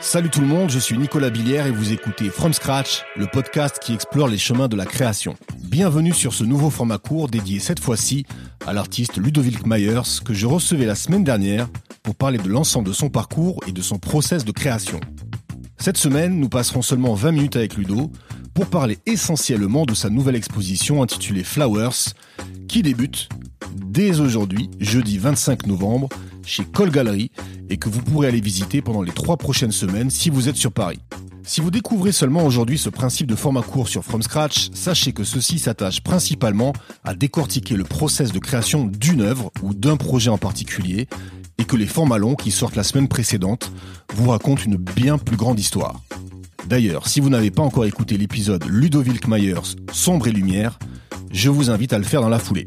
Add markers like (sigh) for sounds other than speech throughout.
Salut tout le monde, je suis Nicolas Billière et vous écoutez From Scratch, le podcast qui explore les chemins de la création. Bienvenue sur ce nouveau format court dédié cette fois-ci à l'artiste Ludovic Myers que je recevais la semaine dernière pour parler de l'ensemble de son parcours et de son process de création. Cette semaine, nous passerons seulement 20 minutes avec Ludo pour parler essentiellement de sa nouvelle exposition intitulée Flowers qui débute dès aujourd'hui, jeudi 25 novembre, chez Cole Gallery et que vous pourrez aller visiter pendant les trois prochaines semaines si vous êtes sur Paris. Si vous découvrez seulement aujourd'hui ce principe de format court sur From Scratch, sachez que ceci s'attache principalement à décortiquer le process de création d'une œuvre ou d'un projet en particulier et que les formats longs qui sortent la semaine précédente vous racontent une bien plus grande histoire. D'ailleurs, si vous n'avez pas encore écouté l'épisode Ludovic Myers Sombre et Lumière, je vous invite à le faire dans la foulée.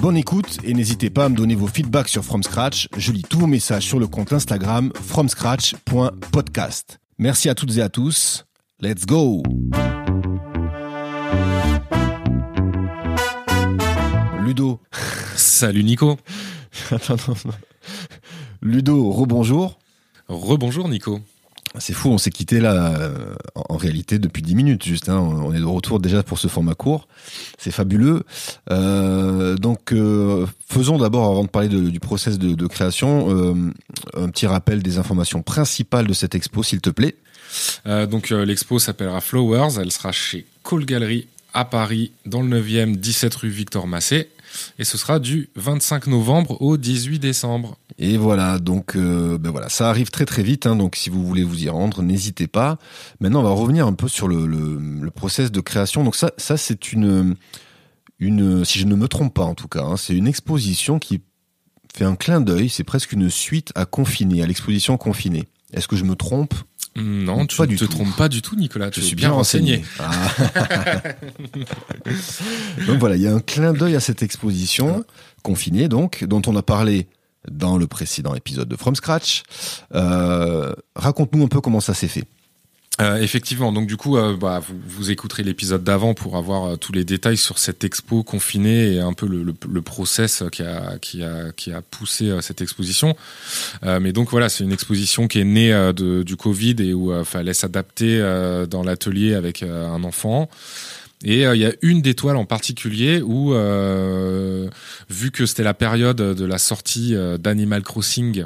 Bonne écoute et n'hésitez pas à me donner vos feedbacks sur From Scratch. Je lis tous vos messages sur le compte Instagram fromscratch.podcast. Merci à toutes et à tous. Let's go Ludo. Salut Nico. (laughs) Attends, non, non. Ludo, rebonjour. Rebonjour Nico. C'est fou, on s'est quitté là euh, en réalité depuis 10 minutes juste. Hein. On est de retour déjà pour ce format court. C'est fabuleux. Euh, donc euh, faisons d'abord, avant de parler de- du process de, de création, euh, un petit rappel des informations principales de cette expo, s'il te plaît. Donc l'expo s'appellera Flowers. Elle sera chez Cole Gallery à Paris, dans le 9e, 17 rue Victor Massé. Et ce sera du 25 novembre au 18 décembre. Et voilà, donc euh, ben voilà, ça arrive très très vite. hein, donc si vous voulez vous y rendre, n'hésitez pas. Maintenant, on va revenir un peu sur le, le, le process de création. Donc ça, ça c'est une une, si je ne me trompe pas en tout cas, hein, c'est une exposition qui fait un clin d'œil. C'est presque une suite à Confiné, à l'exposition Confiné. Est-ce que je me trompe? Non, Pas tu ne te tout. trompes pas du tout, Nicolas. Je tu suis bien renseigné. Ah. (laughs) donc voilà, il y a un clin d'œil à cette exposition confinée, donc, dont on a parlé dans le précédent épisode de From Scratch. Euh, Raconte-nous un peu comment ça s'est fait. Euh, effectivement, donc du coup, euh, bah, vous, vous écouterez l'épisode d'avant pour avoir tous les détails sur cette expo confinée et un peu le, process qui a, qui a, qui a poussé cette exposition. Mais donc voilà, c'est une exposition qui est née du Covid et où il fallait s'adapter dans l'atelier avec un enfant. Et euh, il y a une des toiles en particulier où, euh, vu que c'était la période de la sortie euh, d'Animal Crossing,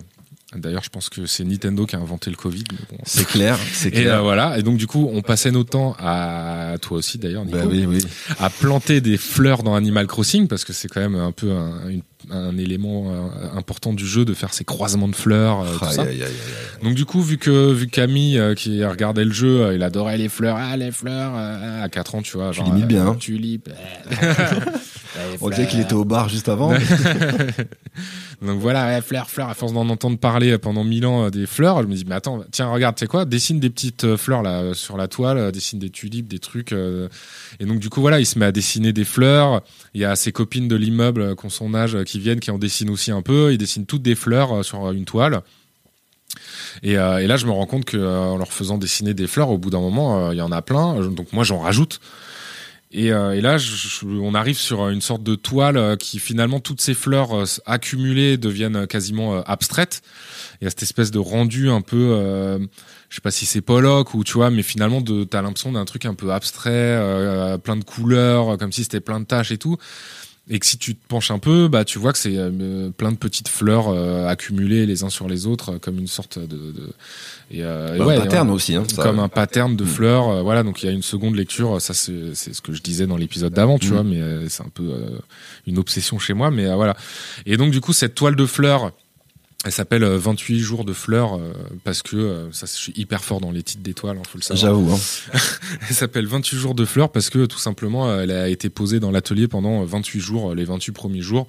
d'ailleurs je pense que c'est Nintendo qui a inventé le Covid. bon, C'est clair, c'est (laughs) et clair. euh, voilà, et donc du coup, on passait notre temps à toi aussi d'ailleurs, Nico, Bah oui, oui. à planter des fleurs dans Animal Crossing parce que c'est quand même un peu un, une- un élément euh, important du jeu de faire ces croisements de fleurs, euh, tout ça. Donc du coup, vu que vu Camille euh, qui regardait le jeu, il adorait les fleurs, ah les fleurs euh, à 4 ans, tu vois, genre l'imites bien, hein. (laughs) On dirait qu'il était au bar juste avant. (laughs) Donc voilà, ouais, fleurs, fleurs. À force d'en entendre parler pendant mille ans euh, des fleurs, je me dis, mais attends, tiens, regarde, tu sais quoi, dessine des petites euh, fleurs là euh, sur la toile, dessine des tulipes, des trucs. euh. Et donc du coup, voilà, il se met à dessiner des fleurs. Il y a ses copines de l'immeuble qui ont son âge, qui viennent, qui en dessinent aussi un peu. Ils dessinent toutes des fleurs sur une toile. Et, euh, et là, je me rends compte que euh, en leur faisant dessiner des fleurs, au bout d'un moment, euh, il y en a plein. Donc moi, j'en rajoute. Et, euh, et là, je- je- on arrive sur une sorte de toile euh, qui finalement toutes ces fleurs euh, accumulées deviennent euh, quasiment euh, abstraites. Il y a cette espèce de rendu un peu, euh, je sais pas si c'est Pollock ou tu vois, mais finalement t'as l'impression d'un truc un peu abstrait, euh, plein de couleurs, euh, comme si c'était plein de taches et tout. Et que si tu te penches un peu, bah tu vois que c'est euh, plein de petites fleurs euh, accumulées les uns sur les autres, euh, comme une sorte de, de et, euh, et Bah, ouais, un pattern aussi. Hein, ça. comme un pattern de Mm. fleurs. voilà, donc il y a une seconde lecture. Ça, c'est ce que je disais dans l'épisode d'avant, tu Mm. vois, mais c'est un peu une obsession chez moi. Mais voilà. Et donc, du coup, cette toile de fleurs, elle s'appelle euh, 28 jours de fleurs euh, parce que euh, ça, je suis hyper fort dans les titres d'étoiles, hein, faut le savoir. J'avoue. Hein. (laughs) Elle s'appelle 28 jours de fleurs parce que tout simplement, euh, elle a été posée dans l'atelier pendant euh, 28 jours, euh, les 28 premiers jours.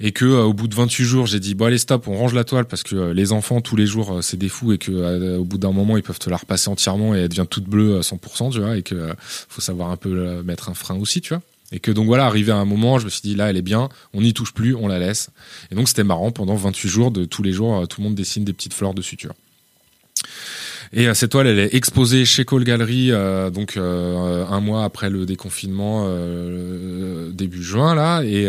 Et que euh, au bout de 28 jours, j'ai dit bon allez stop, on range la toile parce que euh, les enfants tous les jours euh, c'est des fous et que euh, au bout d'un moment ils peuvent te la repasser entièrement et elle devient toute bleue à 100%, tu vois, et que euh, faut savoir un peu euh, mettre un frein aussi, tu vois. Et que donc voilà, arrivé à un moment, je me suis dit là elle est bien, on n'y touche plus, on la laisse. Et donc c'était marrant pendant 28 jours de tous les jours, euh, tout le monde dessine des petites fleurs dessus, tu vois. Et cette toile, elle est exposée chez Cole Gallery, donc un mois après le déconfinement, début juin là, et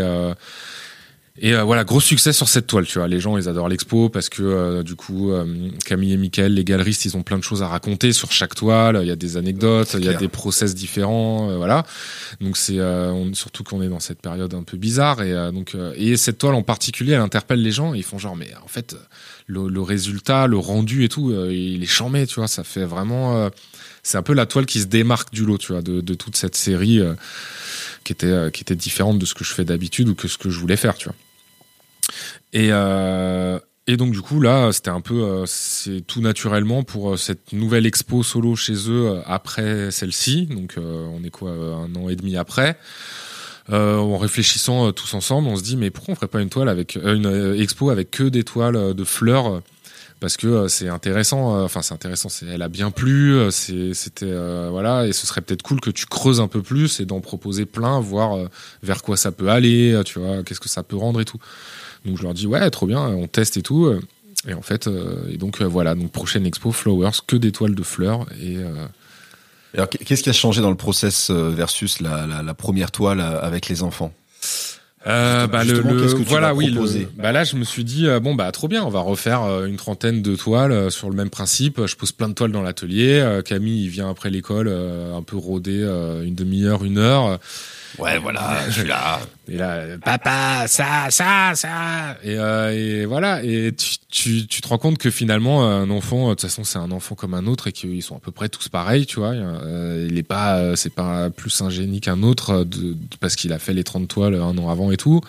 et euh, voilà, gros succès sur cette toile, tu vois. Les gens, ils adorent l'expo parce que euh, du coup, euh, Camille et Michael, les galeristes, ils ont plein de choses à raconter sur chaque toile. Il y a des anecdotes, il y a des process différents, voilà. Donc c'est surtout qu'on est dans cette période un peu bizarre et donc et cette toile en particulier, elle interpelle les gens. Et ils font genre, mais en fait, le, le résultat, le rendu et tout, il est chambé, tu vois. Ça fait vraiment, c'est un peu la toile qui se démarque du lot, tu vois, de, de toute cette série qui était qui était différente de ce que je fais d'habitude ou que ce que je voulais faire, tu vois. Et, euh, donc du coup là, c'était un peu, euh, c'est tout naturellement pour euh, cette nouvelle expo solo chez eux après celle-ci. Donc on est quoi, un an et demi après. en réfléchissant tous ensemble, on se dit mais pourquoi on ferait pas une toile avec une expo avec que des toiles de fleurs parce que c'est intéressant. Enfin, c'est intéressant. Elle a bien plu. C'était voilà, et ce serait peut-être cool que tu creuses un peu plus et d'en proposer plein, voir vers quoi ça peut aller. Tu vois, qu'est-ce que ça peut rendre et tout. Donc je leur dis ouais, trop bien, on teste et tout. Et en fait, euh, et donc euh, voilà, donc prochaine expo Flowers, que des toiles de fleurs et euh, alors, qu'est-ce qui a changé dans le process versus la première toile avec les enfants? Euh, bah le, le voilà oui le, bah là je me suis dit bon bah trop bien on va refaire une trentaine de toiles sur le même principe. Je pose plein de toiles dans l'atelier Camille il vient après l'école un peu rôder une demi-heure une heure Ouais, voilà, je suis là. (laughs) Et là, papa, ça, ça, ça. Et, euh, et voilà. Et tu, tu, tu, te rends compte que finalement, un enfant, de toute façon, c'est un enfant comme un autre et qu'ils sont à peu près tous pareils, tu vois. Euh, il est pas, euh, c'est pas plus un génie qu'un autre de, parce qu'il a fait les 30 toiles un an avant et tout.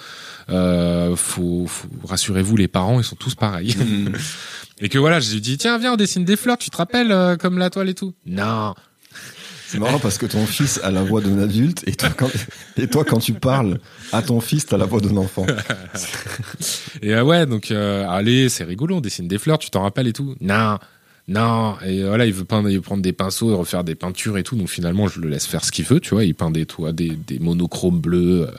Euh, faut, faut rassurez-vous, les parents, ils sont tous pareils. (laughs) et que voilà, j'ai dit, tiens, viens, on dessine des fleurs, tu te rappelles, euh, comme la toile et tout. Non. C'est marrant parce que ton fils a la voix d'un adulte et toi, quand, et toi, quand tu parles à ton fils, t'as la voix d'un enfant. et euh, ouais, donc euh, allez, c'est rigolo, on dessine des fleurs, tu t'en rappelles et tout. Non, non, et voilà, il veut peindre, il veut prendre des pinceaux et refaire des peintures et tout. Donc finalement, je le laisse faire ce qu'il veut, tu vois. Il peint des, toi, des, des monochromes bleus. Euh,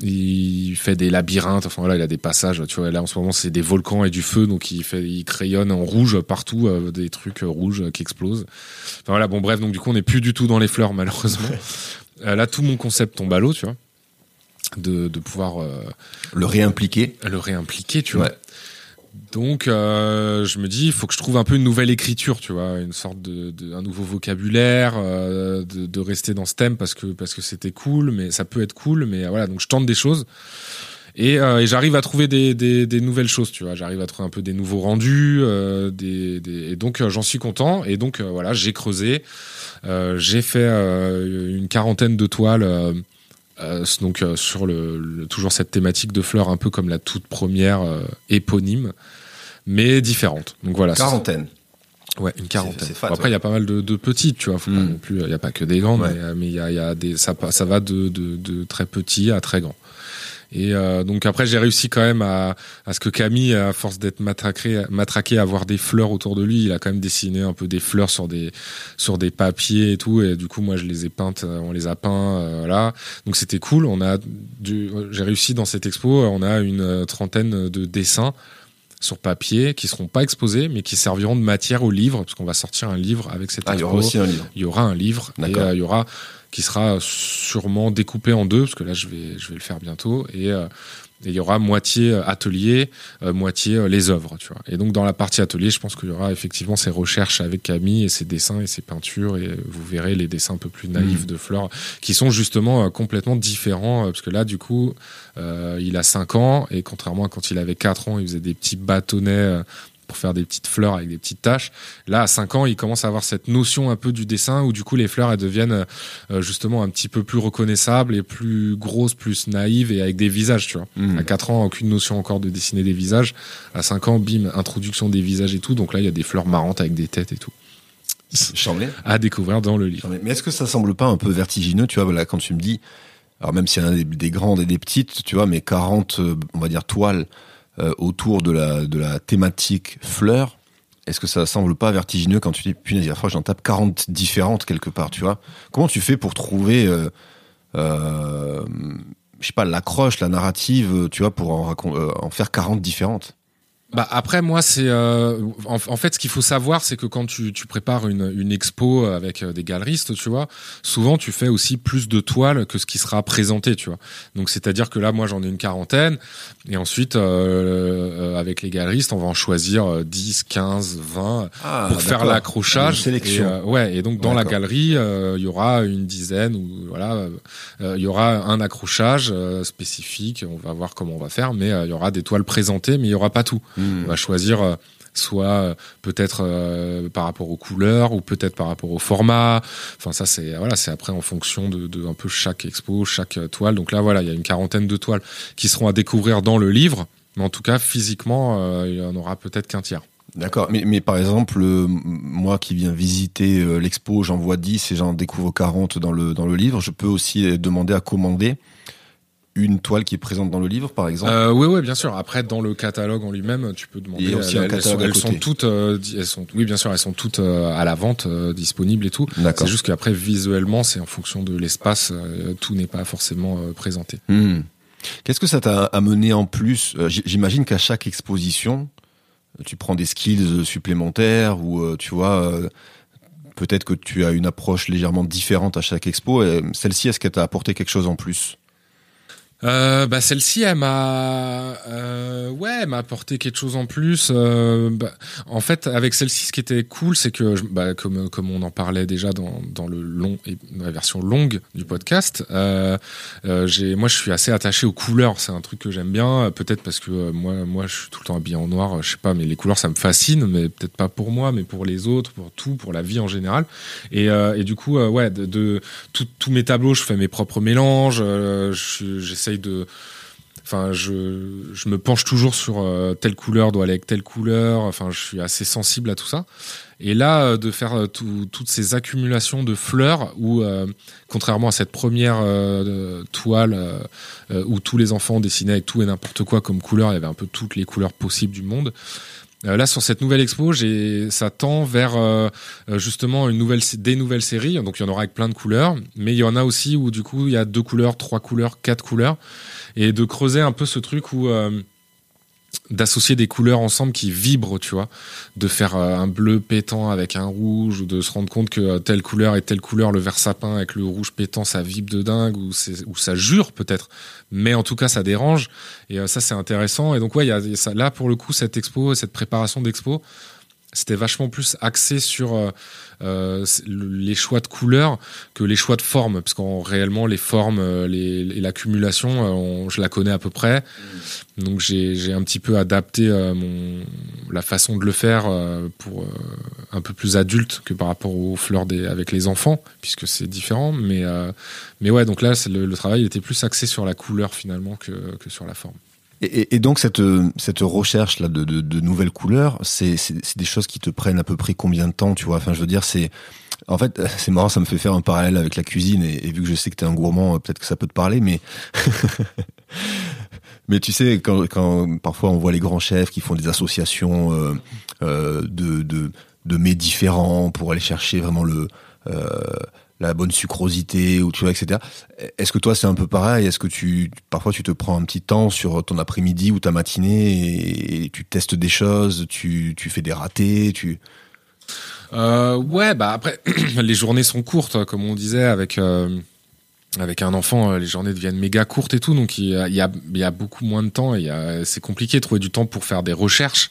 il fait des labyrinthes. Enfin voilà, il a des passages. Tu vois, là en ce moment, c'est des volcans et du feu, donc il fait, il crayonne en rouge partout, euh, des trucs rouges qui explosent. Enfin voilà, bon bref, donc du coup, on n'est plus du tout dans les fleurs malheureusement. (laughs) Euh, là, tout mon concept tombe à l'eau, tu vois. De, de pouvoir le réimpliquer. Le réimpliquer, tu vois. Donc, euh, je me dis, il faut que je trouve un peu une nouvelle écriture, tu vois, une sorte de, un nouveau vocabulaire, euh, de, rester dans ce thème parce que parce que c'était cool, mais ça peut être cool, mais voilà, donc je tente des choses et, euh, j'arrive à trouver des, nouvelles choses, tu vois, j'arrive à trouver un peu des nouveaux rendus, des, et donc j'en suis content. Et donc voilà, j'ai creusé, j'ai fait une quarantaine de toiles. Euh, donc euh, sur le, toujours cette thématique de fleurs un peu comme la toute première euh, éponyme mais différente. Donc voilà quarantaine. Ouais une quarantaine. Après il y a pas mal de, de petites tu vois faut pas non plus il y a pas que des grandes mais il y a, y a des ça ça va de, de, de très petits à très grands et euh, donc après, j'ai réussi quand même à, à ce que Camille, à force d'être matraqué, matraqué, à avoir des fleurs autour de lui, il a quand même dessiné un peu des fleurs sur des sur des papiers et tout. Et du coup, moi, je les ai peintes, euh, on les a peints, euh. Donc c'était cool. On a, j'ai réussi dans cette expo, on a une trentaine de dessins sur papier qui seront pas exposés mais qui serviront de matière au livre parce qu'on va sortir un livre avec cette ah, il y aura aussi un livre. Il y aura un livre et il y aura qui sera sûrement découpé en deux, parce que là je vais, je vais le faire bientôt, et euh, il y aura moitié euh, atelier, euh, moitié les œuvres, tu vois. Et donc dans la partie atelier, je pense qu'il y aura effectivement ces recherches avec Camille et ses dessins et ses peintures, et vous verrez les dessins un peu plus naïfs mmh. de Flore, qui sont justement complètement différents, parce que là du coup, il a 5 ans, et contrairement à quand il avait 4 ans, il faisait des petits bâtonnets pour faire des petites fleurs avec des petites taches. Là, à 5 ans, il commence à avoir cette notion un peu du dessin où du coup les fleurs elles deviennent euh, justement un petit peu plus reconnaissables et plus grosses, plus naïves et avec des visages, tu vois. Mmh. À 4 ans, aucune notion encore de dessiner des visages. À 5 ans, bim, introduction des visages et tout. Donc là, il y a des fleurs marrantes avec des têtes et tout. Chambé. À découvrir dans le livre. Mais est-ce que ça semble pas un peu vertigineux, tu vois, là, quand tu me dis, alors même s'il y en a des, des, grandes et des petites, tu vois, mais 40, euh, on va dire, toiles euh, autour de la, de la thématique fleurs, est-ce que ça semble pas vertigineux quand tu dis, punaise, la fois j'en tape 40 différentes quelque part, tu vois? Comment tu fais pour trouver, euh, euh, je sais pas, l'accroche, la narrative, tu vois, pour en, en faire 40 différentes? Bah après moi c'est euh, en, en, fait ce qu'il faut savoir c'est que quand tu, tu prépares une, une expo avec euh, des galeristes tu vois souvent tu fais aussi plus de toiles que ce qui sera présenté tu vois. Donc c'est à dire que là moi j'en ai une quarantaine. Et ensuite euh, avec les galeristes on va en choisir 10 15 20 ah, pour faire l'accrochage. Sélection. Et, ouais et donc dans la galerie il y aura une dizaine ou voilà il y aura un accrochage spécifique. On va voir comment on va faire mais il y aura des toiles présentées mais il y aura pas tout Hmm. On va choisir euh, soit euh, peut-être euh, par rapport aux couleurs ou peut-être par rapport au format. Enfin ça c'est voilà c'est après en fonction de, de, un peu chaque expo, chaque toile. Donc là voilà il y a une quarantaine de toiles qui seront à découvrir dans le livre, mais en tout cas physiquement il y en aura peut-être qu'un tiers. D'accord, mais, mais par exemple, moi qui viens visiter l'expo, j'en vois 10 et j'en découvre 40 dans le, dans le livre, je peux aussi demander à commander une toile qui est présente dans le livre, par exemple? Euh, Oui, oui, bien sûr. Après, dans le catalogue en lui-même, tu peux demander. Et aussi un catalogue elles, sont, toutes, euh, elles sont, oui, bien sûr, elles sont toutes euh, à la vente, disponibles et tout. C'est juste qu'après, visuellement, c'est en fonction de l'espace, tout n'est pas forcément présenté. Hmm. Qu'est-ce que ça t'a amené en plus? J'imagine qu'à chaque exposition, tu prends des skills supplémentaires ou tu vois. Peut-être que tu as une approche légèrement différente à chaque expo. Celle-ci, est-ce qu'elle t'a apporté quelque chose en plus? Euh, bah celle-ci, elle m'a, euh, ouais, m'a apporté quelque chose en plus. Euh, bah, en fait, avec celle-ci, ce qui était cool, c'est que, bah, comme comme on en parlait déjà dans dans le long et la version longue du podcast, euh, euh, j'ai, moi, je suis assez attaché aux couleurs. C'est un truc que j'aime bien. Peut-être parce que moi, moi, je suis tout le temps habillé en noir. Je sais pas, mais les couleurs, ça me fascine. Mais peut-être pas pour moi, mais pour les autres, pour tout, pour la vie en général. Et et du coup, ouais, de, de tous mes tableaux, je fais mes propres mélanges. j'essaie de enfin je, je me penche toujours sur euh, telle couleur doit aller avec telle couleur. Enfin je suis assez sensible à tout ça. Et là euh, de faire euh, toutes ces accumulations de fleurs où contrairement à cette première toile où tous les enfants dessinaient avec tout et n'importe quoi comme couleur il y avait un peu toutes les couleurs possibles du monde là sur cette nouvelle expo, j'ai ça tend vers justement une nouvelle des nouvelles séries. Donc il y en aura avec plein de couleurs, mais il y en a aussi où du coup il y a deux couleurs, trois couleurs, quatre couleurs et de creuser un peu ce truc où euh, d'associer des couleurs ensemble qui vibrent, tu vois, de faire euh, un bleu pétant avec un rouge, ou de se rendre compte que euh, telle couleur et telle couleur, le vert sapin avec le rouge pétant, ça vibre de dingue, ou, ça jure peut-être, mais en tout cas ça dérange, et ça c'est intéressant, et donc ouais, il y a, ça, là pour le coup cette expo, cette préparation d'expo, c'était vachement plus axé sur euh, euh les choix de couleurs que les choix de formes parce qu'en réellement les formes euh, les, l'accumulation je la connais à peu près. Mm. donc j'ai un petit peu adapté mon la façon de le faire pour un peu plus adulte que par rapport aux fleurs des avec les enfants puisque c'est différent. Mais mais ouais donc là le, le travail était plus axé sur la couleur finalement que, que sur la forme et, donc cette cette recherche là de, de, nouvelles couleurs, c'est des choses qui te prennent à peu près combien de temps, tu vois? Enfin, je veux dire, c'est en fait (laughs) c'est marrant, ça me fait faire un parallèle avec la cuisine et, vu que je sais que t'es un gourmand, peut-être que ça peut te parler, mais (laughs) mais tu sais quand quand parfois on voit les grands chefs qui font des associations euh, euh, de de de mets différents pour aller chercher vraiment le euh, la bonne sucrosité ou tu vois etc. Est-ce que toi c'est un peu pareil? Est-ce que tu parfois tu te prends un petit temps sur ton après-midi ou ta matinée et, tu testes des choses, tu, tu fais des ratés, tu euh, ouais bah après (clears throat) les journées sont courtes comme on disait avec euh, avec un enfant, euh, les journées deviennent méga courtes et tout, donc il y a, il y y a beaucoup moins de temps et c'est compliqué de trouver du temps pour faire des recherches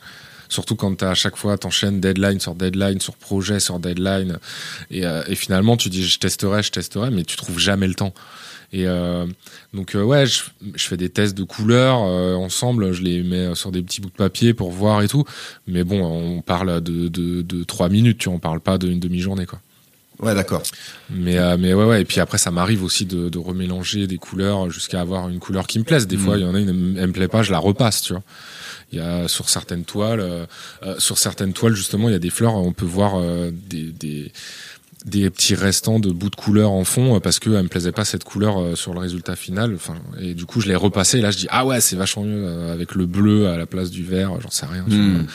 surtout quand tu à chaque fois t'enchaînes deadline sur deadline sur projet sur deadline et, euh, et, finalement tu dis je testerai je testerai mais tu trouves jamais le temps et euh, donc euh, ouais je, je, fais des tests de couleurs ensemble je les mets sur des petits bouts de papier pour voir et tout mais bon on parle de de, de trois minutes tu vois, on parle pas d'une demi-journée quoi Ouais, d'accord. Mais mais ouais ouais et puis après ça m'arrive aussi de, de remélanger des couleurs jusqu'à avoir une couleur qui me plaise. Des mm. fois il y en a une elle me plaît pas, je la repasse, tu vois. Il y a sur certaines toiles, euh, euh, sur certaines toiles justement, il y a des fleurs. On peut voir euh, des, des des petits restants de bouts de couleur en fond parce que elle me plaisait pas cette couleur sur le résultat final enfin et du coup je l'ai repassé et là je dis ah ouais c'est vachement mieux avec le bleu à la place du vert j'en sais rien hmm.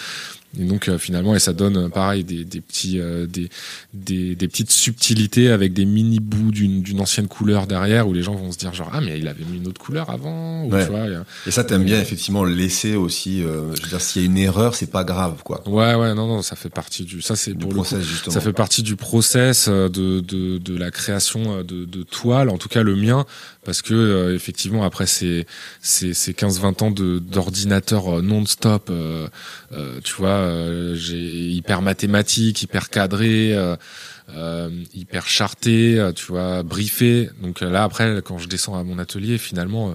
Et donc euh, finalement, et ça donne euh, pareil des, des petits, euh, des, des, des petites subtilités avec des mini bouts d'une d'une ancienne couleur derrière où les gens vont se dire genre ah mais il avait mis une autre couleur avant. Ou, Ouais. tu vois, Et ça, t'aimes bien effectivement laisser aussi. euh, je veux dire, s'il y a une erreur, c'est pas grave, quoi. ouais ouais non non ça fait partie du ça c'est pour le coup, process justement. Ça fait partie du process euh, de, de, de la création euh, de, de toiles, en tout cas le mien, parce que euh, effectivement après ces, ces, ces 15-20 ans de d'ordinateur non-stop, tu vois, hyper mathématique, hyper cadré, euh, euh, hyper charté, euh, tu vois, briefé. Donc euh, là après, quand je descends à mon atelier, finalement. euh,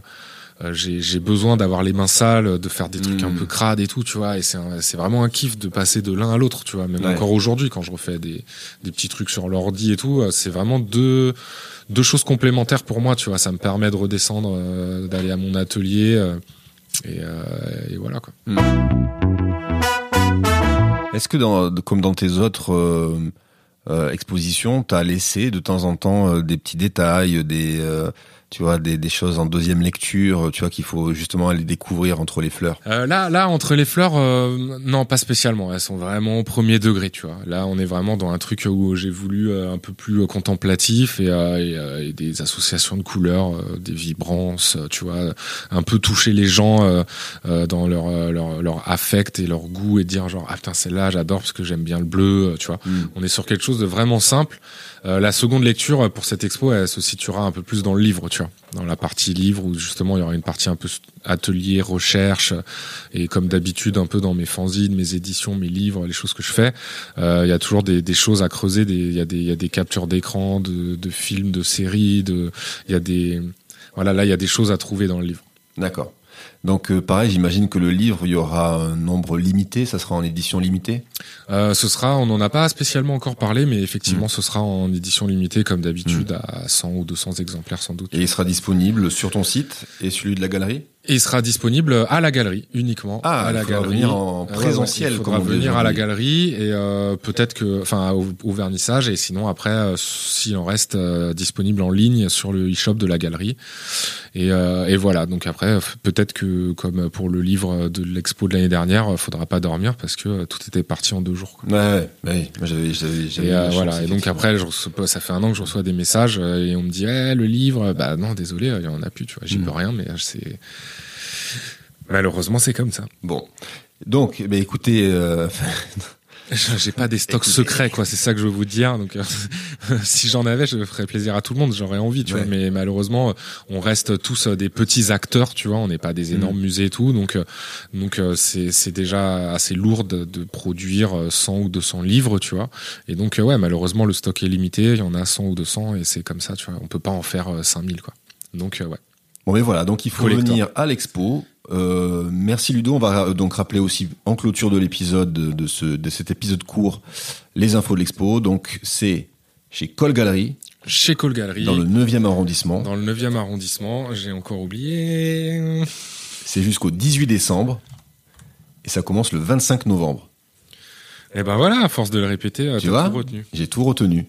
euh, j'ai besoin d'avoir les mains sales, de faire des trucs un peu crades et tout, tu vois. Et c'est vraiment un kiff de passer de l'un à l'autre, tu vois. Même Ouais. encore aujourd'hui, quand je refais des, des petits trucs sur l'ordi et tout, euh, c'est vraiment deux deux choses complémentaires pour moi, tu vois. Ça me permet de redescendre, euh, d'aller à mon atelier euh, et, euh, et voilà quoi. Est-ce que dans, comme dans tes autres euh, euh, expositions, t'as laissé de temps en temps euh, des petits détails, des tu vois des, des choses en deuxième lecture, tu vois qu'il faut justement aller découvrir entre les fleurs. Euh, là, là, entre les fleurs, euh, non, pas spécialement. Elles sont vraiment au premier degré, tu vois. Là, on est vraiment dans un truc où j'ai voulu euh, un peu plus euh, contemplatif et, euh, et, euh, et des associations de couleurs, euh, des vibrances, tu vois, un peu toucher les gens euh, euh, dans leur, leur leur affect et leur goût et dire genre ah putain celle-là j'adore parce que j'aime bien le bleu, tu vois. On est sur quelque chose de vraiment simple. Euh, la seconde lecture pour cette expo, elle se situera un peu plus dans le livre, tu vois, dans la partie livre où justement il y aura une partie un peu atelier, recherche et comme d'habitude un peu dans mes fanzines, mes éditions, mes livres, les choses que je fais, euh, il y a toujours des, choses à creuser. des- Il y a des il y a des captures d'écran, de, de films, de séries, de il y a des voilà là il y a des choses à trouver dans le livre. D'accord. Donc euh, pareil, j'imagine que le livre, il y aura un nombre limité, ça sera en édition limitée. Euh, ce sera, on n'en a pas spécialement encore parlé, mais effectivement, ce sera en édition limitée comme d'habitude à 100 ou 200 exemplaires sans doute. Et il sera disponible sur ton site et celui de la galerie? Et il sera disponible à la galerie uniquement. Ah, à la galerie. venir en Ah ouais, ouais, présentiel, il faudra venir à la galerie et euh, peut-être que, enfin, au, au vernissage et sinon après, euh, s'il en reste euh, disponible en ligne sur le e-shop de la galerie. Et, euh, et voilà. Donc après, peut-être que comme pour le livre de l'expo de l'année dernière, faudra pas dormir parce que tout était parti en deux jours. quoi. Ouais, ouais, j'avais, j'avais, j'avais Et voilà. Et donc après, je reçois, ça fait un an que je reçois des messages et on me dit, eh, le livre, bah non, désolé, il y en a plus. Tu vois, j'y Mm. peux rien, mais c'est malheureusement c'est comme ça. Bon. Donc, ben, écoutez, euh, (laughs) J'ai pas des stocks Écoutez. secrets, quoi. C'est ça que je veux vous dire. Donc, euh, (laughs) si j'en avais, je ferais plaisir à tout le monde. J'aurais envie, tu Ouais. vois. Mais malheureusement, on reste tous euh, des petits acteurs, tu vois. On n'est pas des énormes Mm. musées et tout. Donc, euh, donc c'est déjà assez lourd de, de produire euh, 100 ou 200 livres, tu vois. Et donc, ouais, malheureusement, le stock est limité. Il y en a 100 ou 200 et c'est comme ça, tu vois. On peut pas en faire euh, 5000, quoi. Donc, ouais. Bon, mais voilà. Donc, il faut Collector. venir à l'expo. Euh, merci Ludo. On va donc rappeler aussi en clôture de l'épisode de, ce, de cet épisode court les infos de l'expo. Donc, c'est chez Col Galerie, Chez Cole Gallery, dans le 9e arrondissement. dans le 9e arrondissement, j'ai encore oublié. C'est jusqu'au 18 décembre. Et ça commence le 25 novembre. Et ben voilà, à force de le répéter, euh, Tu t'as vois tout retenu. J'ai tout retenu.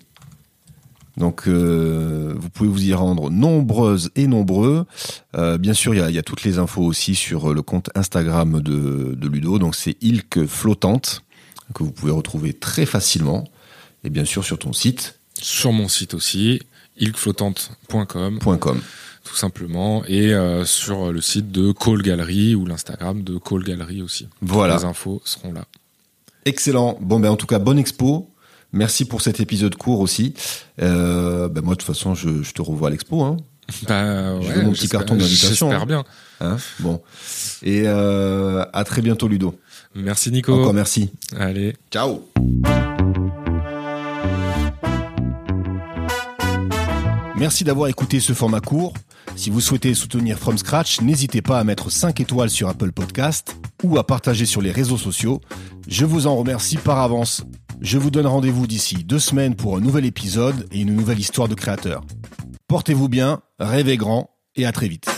Donc, euh, vous pouvez vous y rendre nombreuses et nombreux. Euh, bien sûr, il y y a toutes les infos aussi sur le compte Instagram de, de Ludo. Donc, c'est Ilk Flottante que vous pouvez retrouver très facilement. Et bien sûr, sur ton site Sur mon site aussi, ilkflottante.com, .com. tout simplement, et euh, sur le site de Call Gallery ou l'Instagram de Call Gallery aussi. Voilà. Les infos seront là. Excellent. Bon, ben, en tout cas, bonne expo. Merci pour cet épisode court aussi. Euh, ben, moi, de toute façon, je, je te revois à l'expo. Hein. (laughs) Bah, Je ouais, veux mon petit j'espère- carton d'invitation, J'espère hein. bien. Hein bon. Et euh, à très bientôt, Ludo. Merci Nico. Encore merci. Allez. Ciao. Merci d'avoir écouté ce format court. Si vous souhaitez soutenir From Scratch, n'hésitez pas à mettre 5 étoiles sur Apple Podcast ou à partager sur les réseaux sociaux. Je vous en remercie par avance. Je vous donne rendez-vous d'ici deux semaines pour un nouvel épisode et une nouvelle histoire de créateur. Portez-vous bien, rêvez grand et à très vite.